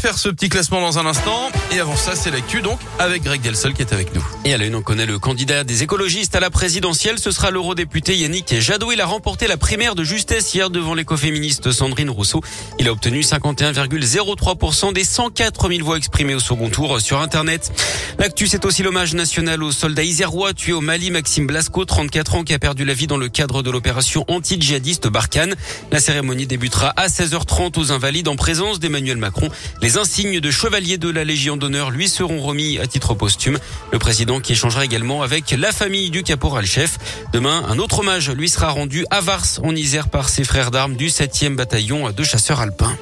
faire ce petit classement dans un instant. Et avant ça, c'est l'actu donc avec Greg Delsol qui est avec nous. Et à la une, on connaît le candidat des écologistes à la présidentielle. Ce sera l'eurodéputé Yannick Jadot. Il a remporté la primaire de justesse hier devant l'écoféministe Sandrine Rousseau. Il a obtenu 51,03% des 104 000 voix exprimées au second tour sur Internet. L'actu, c'est aussi l'hommage national au soldat isérois tué au Mali, Maxime Blasco, 34 ans, qui a perdu la vie dans le cadre de l'opération anti-djihadiste Barkhane. La cérémonie débutera à 16h30 aux Invalides en présence d'Emmanuel Macron. Les insignes de chevalier de la Légion d'honneur lui seront remis à titre posthume. Le président qui échangera également avec la famille du caporal-chef. Demain, un autre hommage lui sera rendu à Vars, en Isère, par ses frères d'armes du 7e bataillon de chasseurs alpins.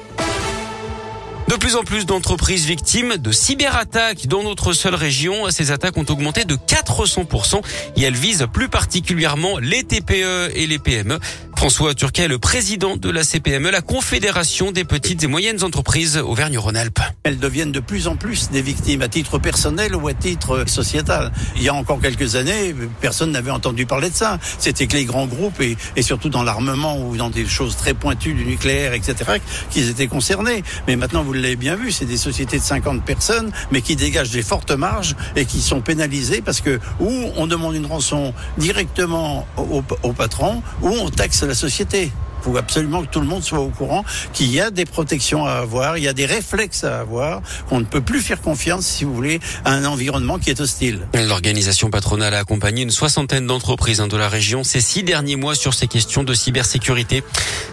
De plus en plus d'entreprises victimes de cyberattaques dans notre seule région. Ces attaques ont augmenté de 400% et elles visent plus particulièrement les TPE et les PME. François Turquet le président de la CPME, la Confédération des petites et moyennes entreprises Auvergne-Rhône-Alpes. Elles deviennent de plus en plus des victimes à titre personnel ou à titre sociétal. Il y a encore quelques années, personne n'avait entendu parler de ça. C'était que les grands groupes et, et surtout dans l'armement ou dans des choses très pointues du nucléaire, etc., qu'ils étaient concernés. Mais maintenant, vous l'avez bien vu, c'est des sociétés de 50 personnes, mais qui dégagent des fortes marges et qui sont pénalisées parce que ou on demande une rançon directement au, au patron, ou on taxe la société. Faut absolument que tout le monde soit au courant qu'il y a des protections à avoir, il y a des réflexes à avoir, qu'on ne peut plus faire confiance, si vous voulez, à un environnement qui est hostile. L'organisation patronale a accompagné une soixantaine d'entreprises hein, de la région ces six derniers mois sur ces questions de cybersécurité.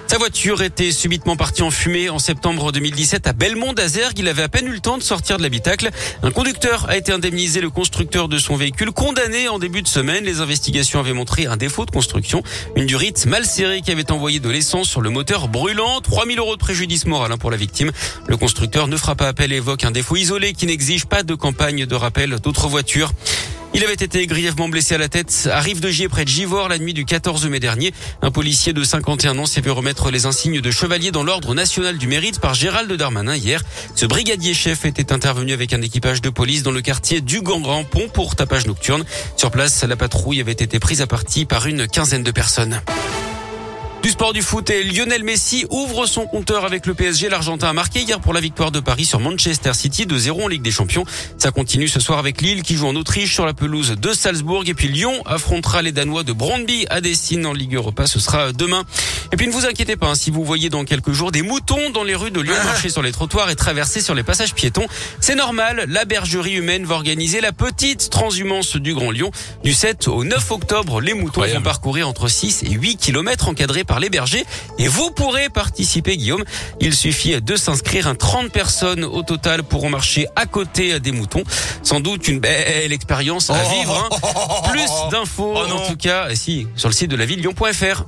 Sa voiture était subitement partie en fumée en septembre 2017 à Belmont d'Azergue. Il avait à peine eu le temps de sortir de l'habitacle. Un conducteur a été indemnisé, le constructeur de son véhicule condamné en début de semaine. Les investigations avaient montré un défaut de construction, une durite mal serrée qui avait envoyé de l'essence sur le moteur brûlant. 3000 euros de préjudice moral hein, pour la victime. Le constructeur ne fera pas appel et évoque un défaut isolé qui n'exige pas de campagne de rappel d'autres voitures. Il avait été grièvement blessé à la tête à Rive de Gier près de Givor la nuit du 14 mai dernier. Un policier de 51 ans s'est vu remettre les insignes de chevalier dans l'ordre national du mérite par Gérald Darmanin hier. Ce brigadier chef était intervenu avec un équipage de police dans le quartier du Grand Pont pour tapage nocturne. Sur place, la patrouille avait été prise à partie par une quinzaine de personnes. Du sport du foot et Lionel Messi ouvre son compteur avec le PSG. L'Argentin a marqué hier pour la victoire de Paris sur Manchester City de 0 en Ligue des Champions. Ça continue ce soir avec Lille qui joue en Autriche sur la pelouse de Salzbourg. Et puis Lyon affrontera les Danois de Brondby à Dessine en Ligue Europa. Ce sera demain. Et puis ne vous inquiétez pas, hein, si vous voyez dans quelques jours des moutons dans les rues de Lyon marcher sur les trottoirs et traverser sur les passages piétons, c'est normal. La bergerie humaine va organiser la petite transhumance du Grand Lyon. Du 7 au 9 octobre, les moutons vont parcourir entre 6 et 8 kilomètres encadrés par les bergers. Et vous pourrez participer, Guillaume. Il suffit de s'inscrire. Un 30 personnes au total pourront marcher à côté des moutons. Sans doute une belle expérience à vivre. Hein. Plus d'infos, en tout cas, si, sur le site de la ville lyon.fr.